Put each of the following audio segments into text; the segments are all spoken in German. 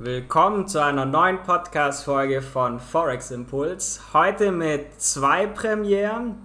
Willkommen zu einer neuen Podcast-Folge von Forex Impuls. Heute mit zwei Premieren.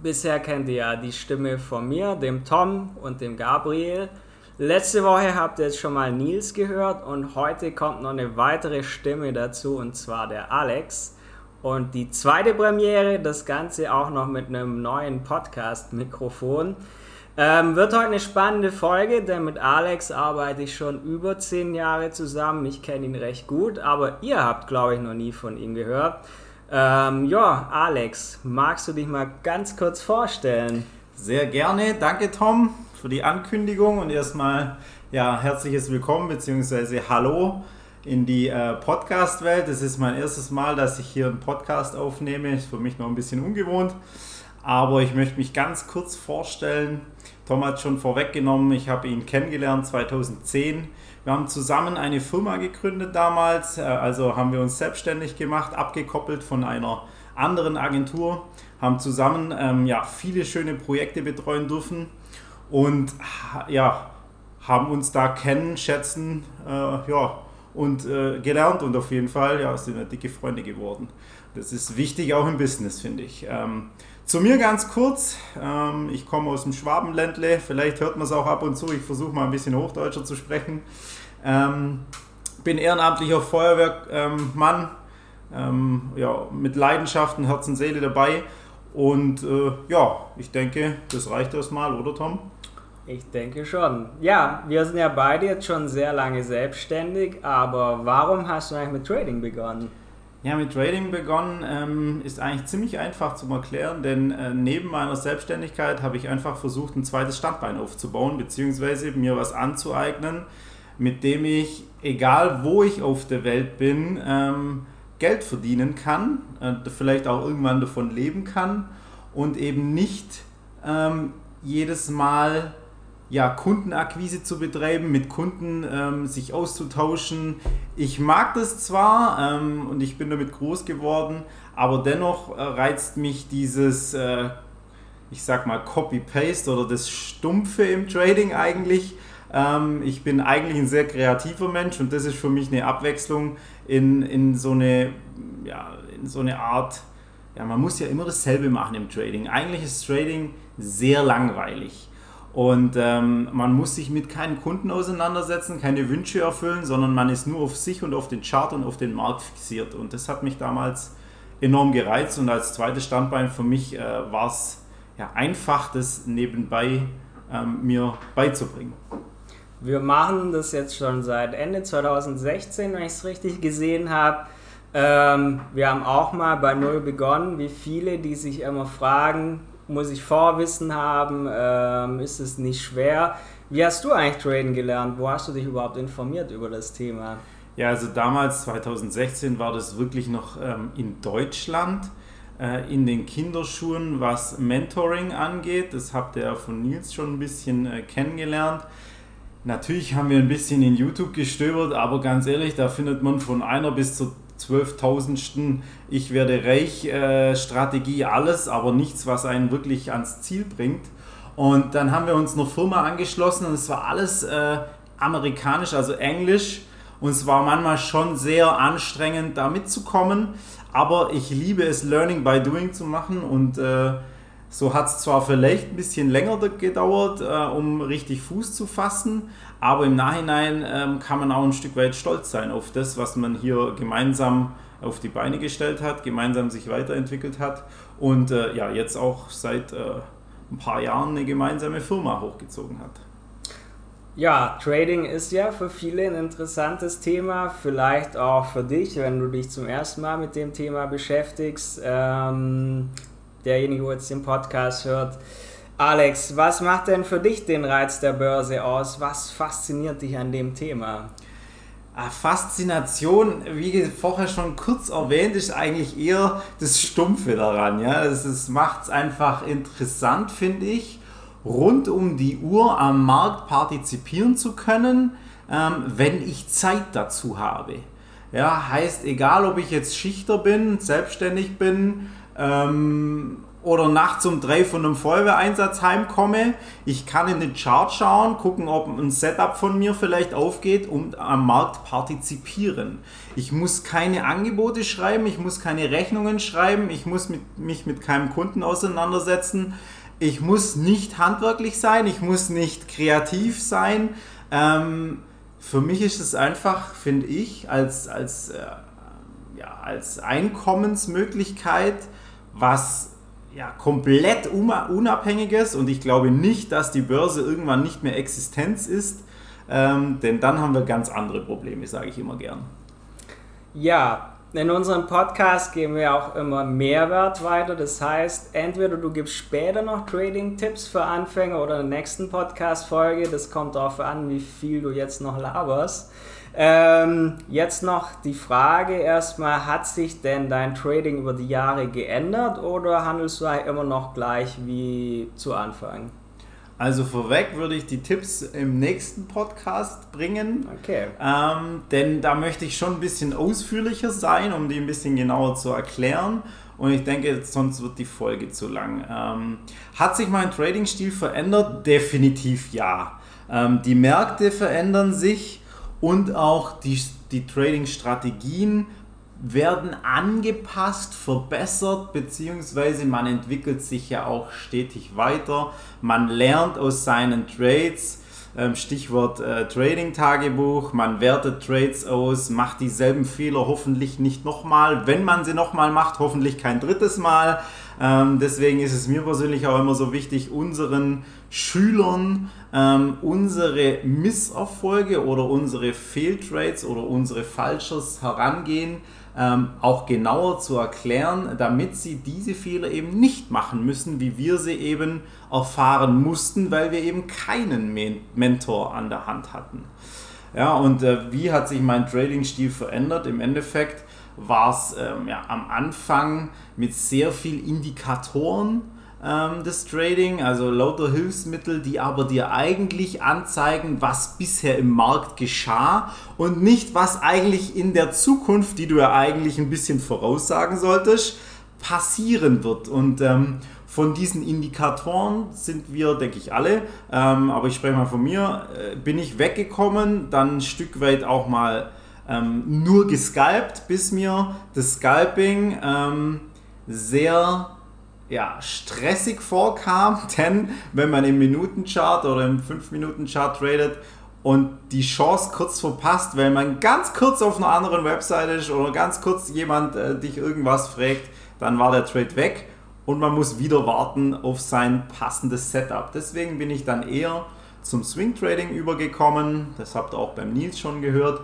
Bisher kennt ihr ja die Stimme von mir, dem Tom und dem Gabriel. Letzte Woche habt ihr jetzt schon mal Nils gehört und heute kommt noch eine weitere Stimme dazu und zwar der Alex. Und die zweite Premiere, das Ganze auch noch mit einem neuen Podcast-Mikrofon. Ähm, wird heute eine spannende Folge, denn mit Alex arbeite ich schon über zehn Jahre zusammen. Ich kenne ihn recht gut, aber ihr habt, glaube ich, noch nie von ihm gehört. Ähm, ja, Alex, magst du dich mal ganz kurz vorstellen? Sehr gerne. Danke, Tom, für die Ankündigung und erstmal ja, herzliches Willkommen bzw. Hallo in die äh, Podcast-Welt. Das ist mein erstes Mal, dass ich hier einen Podcast aufnehme. Ist für mich noch ein bisschen ungewohnt. Aber ich möchte mich ganz kurz vorstellen. Tom hat schon vorweggenommen, ich habe ihn kennengelernt 2010. Wir haben zusammen eine Firma gegründet damals, äh, also haben wir uns selbstständig gemacht, abgekoppelt von einer anderen Agentur, haben zusammen ähm, ja, viele schöne Projekte betreuen dürfen und ja, haben uns da kennen, schätzen äh, ja, und äh, gelernt und auf jeden Fall ja, sind wir dicke Freunde geworden. Das ist wichtig auch im Business, finde ich. Ähm, zu mir ganz kurz. Ähm, ich komme aus dem Schwabenländle. Vielleicht hört man es auch ab und zu. Ich versuche mal ein bisschen Hochdeutscher zu sprechen. Ähm, bin ehrenamtlicher Feuerwehrmann. Ähm, ja, mit Leidenschaften, Herz und Seele dabei. Und äh, ja, ich denke, das reicht erstmal, oder Tom? Ich denke schon. Ja, wir sind ja beide jetzt schon sehr lange selbstständig, aber warum hast du eigentlich mit Trading begonnen? Ja, mit Trading begonnen ähm, ist eigentlich ziemlich einfach zu erklären, denn äh, neben meiner Selbstständigkeit habe ich einfach versucht, ein zweites Standbein aufzubauen, beziehungsweise mir was anzueignen, mit dem ich, egal wo ich auf der Welt bin, ähm, Geld verdienen kann, äh, vielleicht auch irgendwann davon leben kann und eben nicht ähm, jedes Mal ja, Kundenakquise zu betreiben, mit Kunden ähm, sich auszutauschen. Ich mag das zwar ähm, und ich bin damit groß geworden, aber dennoch äh, reizt mich dieses, äh, ich sag mal, Copy-Paste oder das Stumpfe im Trading eigentlich. Ähm, ich bin eigentlich ein sehr kreativer Mensch und das ist für mich eine Abwechslung in, in, so, eine, ja, in so eine Art, ja, man muss ja immer dasselbe machen im Trading. Eigentlich ist Trading sehr langweilig. Und ähm, man muss sich mit keinen Kunden auseinandersetzen, keine Wünsche erfüllen, sondern man ist nur auf sich und auf den Chart und auf den Markt fixiert. Und das hat mich damals enorm gereizt und als zweites Standbein für mich äh, war es ja, einfach, das nebenbei ähm, mir beizubringen. Wir machen das jetzt schon seit Ende 2016, wenn ich es richtig gesehen habe. Ähm, wir haben auch mal bei Null begonnen, wie viele, die sich immer fragen, muss ich Vorwissen haben? Ähm, ist es nicht schwer? Wie hast du eigentlich Traden gelernt? Wo hast du dich überhaupt informiert über das Thema? Ja, also damals, 2016, war das wirklich noch ähm, in Deutschland, äh, in den Kinderschuhen, was Mentoring angeht. Das habt ihr von Nils schon ein bisschen äh, kennengelernt. Natürlich haben wir ein bisschen in YouTube gestöbert, aber ganz ehrlich, da findet man von einer bis zur zwölftausendsten Ich werde reich äh, Strategie alles, aber nichts, was einen wirklich ans Ziel bringt. Und dann haben wir uns einer Firma angeschlossen und es war alles äh, amerikanisch, also englisch. Und es war manchmal schon sehr anstrengend, da mitzukommen. Aber ich liebe es, Learning by Doing zu machen. Und äh, so hat es zwar vielleicht ein bisschen länger gedauert, äh, um richtig Fuß zu fassen, aber im Nachhinein ähm, kann man auch ein Stück weit stolz sein auf das, was man hier gemeinsam auf die Beine gestellt hat, gemeinsam sich weiterentwickelt hat und äh, ja, jetzt auch seit äh, ein paar Jahren eine gemeinsame Firma hochgezogen hat. Ja, Trading ist ja für viele ein interessantes Thema, vielleicht auch für dich, wenn du dich zum ersten Mal mit dem Thema beschäftigst. Ähm, derjenige, der jetzt den Podcast hört, Alex, was macht denn für dich den Reiz der Börse aus? Was fasziniert dich an dem Thema? Ah, Faszination, wie vorher schon kurz erwähnt, ist eigentlich eher das Stumpfe daran. Ja? Das, macht es einfach interessant, finde ich, rund um die Uhr am Markt partizipieren zu können, ähm, wenn ich Zeit dazu habe. Ja, heißt, egal ob ich jetzt Schichter bin, selbstständig bin, ähm, oder nachts um drei von einem Feuerwehreinsatz heimkomme. Ich kann in den Chart schauen, gucken, ob ein Setup von mir vielleicht aufgeht und am Markt partizipieren. Ich muss keine Angebote schreiben, ich muss keine Rechnungen schreiben, ich muss mit, mich mit keinem Kunden auseinandersetzen. Ich muss nicht handwerklich sein, ich muss nicht kreativ sein. Ähm, für mich ist es einfach, finde ich, als, als, äh, ja, als Einkommensmöglichkeit, was ja, komplett unabhängiges und ich glaube nicht, dass die Börse irgendwann nicht mehr Existenz ist, ähm, denn dann haben wir ganz andere Probleme, sage ich immer gern. Ja, in unserem Podcast geben wir auch immer Mehrwert weiter. Das heißt, entweder du gibst später noch Trading-Tipps für Anfänger oder in der nächsten Podcast-Folge. Das kommt darauf an, wie viel du jetzt noch laberst. Ähm, jetzt noch die Frage erstmal, hat sich denn dein Trading über die Jahre geändert oder handelst du immer noch gleich wie zu Anfang? Also vorweg würde ich die Tipps im nächsten Podcast bringen. Okay. Ähm, denn da möchte ich schon ein bisschen ausführlicher sein, um die ein bisschen genauer zu erklären. Und ich denke, sonst wird die Folge zu lang. Ähm, hat sich mein Trading-Stil verändert? Definitiv ja. Ähm, die Märkte verändern sich und auch die, die Trading-Strategien werden angepasst, verbessert, beziehungsweise man entwickelt sich ja auch stetig weiter. Man lernt aus seinen Trades, Stichwort äh, Trading-Tagebuch, man wertet Trades aus, macht dieselben Fehler hoffentlich nicht nochmal. Wenn man sie nochmal macht, hoffentlich kein drittes Mal. Ähm, deswegen ist es mir persönlich auch immer so wichtig, unseren Schülern ähm, unsere Misserfolge oder unsere Fehltrades oder unsere Falschers herangehen, ähm, auch genauer zu erklären, damit sie diese Fehler eben nicht machen müssen, wie wir sie eben erfahren mussten, weil wir eben keinen Men Mentor an der Hand hatten. Ja, und äh, wie hat sich mein Trading-Stil verändert? Im Endeffekt war es ähm, ja, am Anfang mit sehr viel Indikatoren ähm, das Trading, also lauter Hilfsmittel, die aber dir eigentlich anzeigen, was bisher im Markt geschah und nicht, was eigentlich in der Zukunft, die du ja eigentlich ein bisschen voraussagen solltest, passieren wird. Und ähm, von diesen Indikatoren sind wir, denke ich, alle, ähm, aber ich spreche mal von mir, äh, bin ich weggekommen, dann ein Stück weit auch mal ähm, nur gescalpt, bis mir das Scalping ähm, sehr ja, stressig vorkam, denn wenn man im Minutenchart oder im 5-Minuten-Chart tradet und die Chance kurz verpasst, weil man ganz kurz auf einer anderen Website ist oder ganz kurz jemand äh, dich irgendwas fragt, dann war der Trade weg und man muss wieder warten auf sein passendes Setup. Deswegen bin ich dann eher zum Swing Trading übergekommen. Das habt ihr auch beim Nils schon gehört,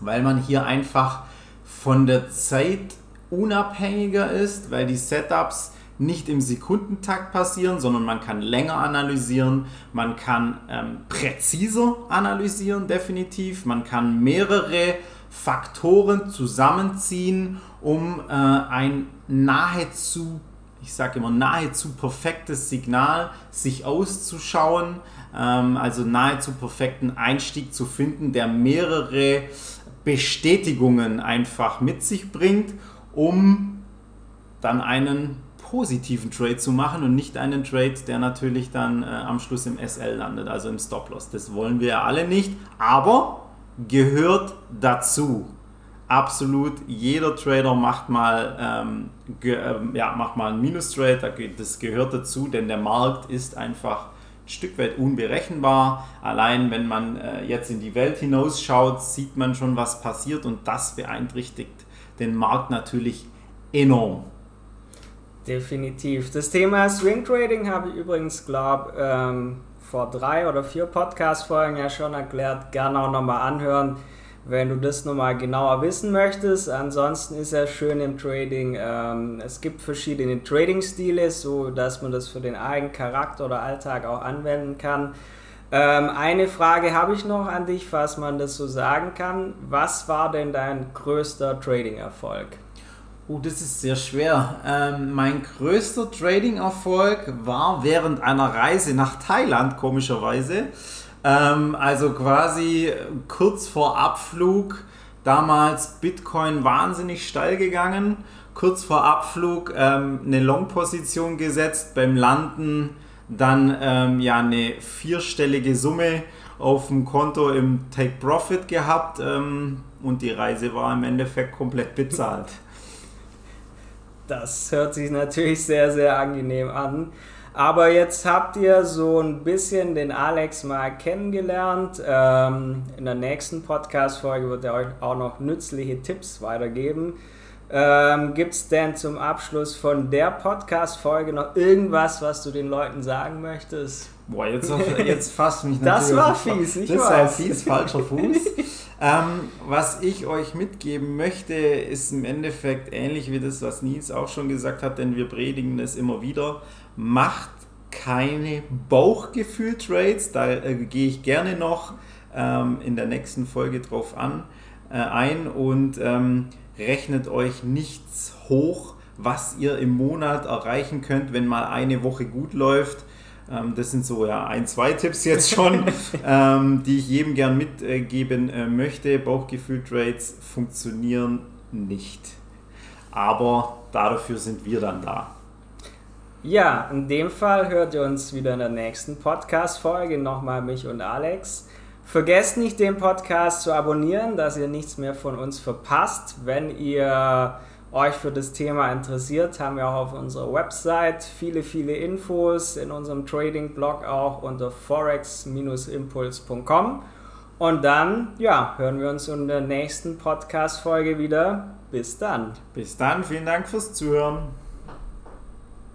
weil man hier einfach von der Zeit unabhängiger ist, weil die Setups nicht im Sekundentakt passieren, sondern man kann länger analysieren, man kann ähm, präziser analysieren, definitiv, man kann mehrere Faktoren zusammenziehen, um äh, ein nahezu, ich sage immer nahezu perfektes Signal sich auszuschauen, ähm, also nahezu perfekten Einstieg zu finden, der mehrere Bestätigungen einfach mit sich bringt, um dann einen positiven Trade zu machen und nicht einen Trade, der natürlich dann äh, am Schluss im SL landet, also im Stop-Loss. Das wollen wir ja alle nicht, aber gehört dazu. Absolut, jeder Trader macht mal, ähm, ge, äh, ja, macht mal einen Minus-Trade, das gehört dazu, denn der Markt ist einfach ein Stück weit unberechenbar. Allein wenn man äh, jetzt in die Welt hinausschaut, sieht man schon, was passiert und das beeinträchtigt den Markt natürlich enorm. Definitiv. Das Thema Swing Trading habe ich übrigens, glaube ähm, vor drei oder vier Podcast-Folgen ja schon erklärt. Gerne auch nochmal anhören, wenn du das nochmal genauer wissen möchtest. Ansonsten ist ja schön im Trading. Ähm, es gibt verschiedene Trading-Stile, so dass man das für den eigenen Charakter oder Alltag auch anwenden kann. Ähm, eine Frage habe ich noch an dich, falls man das so sagen kann. Was war denn dein größter Trading-Erfolg? Oh, das ist sehr schwer. Ähm, mein größter Trading-Erfolg war während einer Reise nach Thailand, komischerweise. Ähm, also quasi kurz vor Abflug, damals Bitcoin wahnsinnig steil gegangen, kurz vor Abflug ähm, eine Long-Position gesetzt, beim Landen dann ähm, ja eine vierstellige Summe auf dem Konto im Take Profit gehabt ähm, und die Reise war im Endeffekt komplett bezahlt. Das hört sich natürlich sehr, sehr angenehm an. Aber jetzt habt ihr so ein bisschen den Alex mal kennengelernt. Ähm, in der nächsten Podcast-Folge wird er euch auch noch nützliche Tipps weitergeben. Ähm, Gibt es denn zum Abschluss von der Podcast-Folge noch irgendwas, was du den Leuten sagen möchtest? Boah, jetzt, jetzt fasst mich natürlich. Das war fies, ich Das weiß. war fies, falscher Fuß. ähm, was ich euch mitgeben möchte, ist im Endeffekt ähnlich wie das, was Nils auch schon gesagt hat, denn wir predigen es immer wieder. Macht keine Bauchgefühl-Trades, da äh, gehe ich gerne noch ähm, in der nächsten Folge drauf an, äh, ein und ähm, rechnet euch nichts hoch, was ihr im Monat erreichen könnt, wenn mal eine Woche gut läuft. Ähm, das sind so ja ein, zwei Tipps jetzt schon, ähm, die ich jedem gern mitgeben äh, möchte. Bauchgefühl-Trades funktionieren nicht. Aber dafür sind wir dann da. Ja, in dem Fall hört ihr uns wieder in der nächsten Podcast-Folge. Nochmal mich und Alex. Vergesst nicht, den Podcast zu abonnieren, dass ihr nichts mehr von uns verpasst. Wenn ihr euch für das Thema interessiert, haben wir auch auf unserer Website viele, viele Infos, in unserem Trading-Blog auch unter forex-impuls.com. Und dann, ja, hören wir uns in der nächsten Podcast-Folge wieder. Bis dann. Bis dann, vielen Dank fürs Zuhören.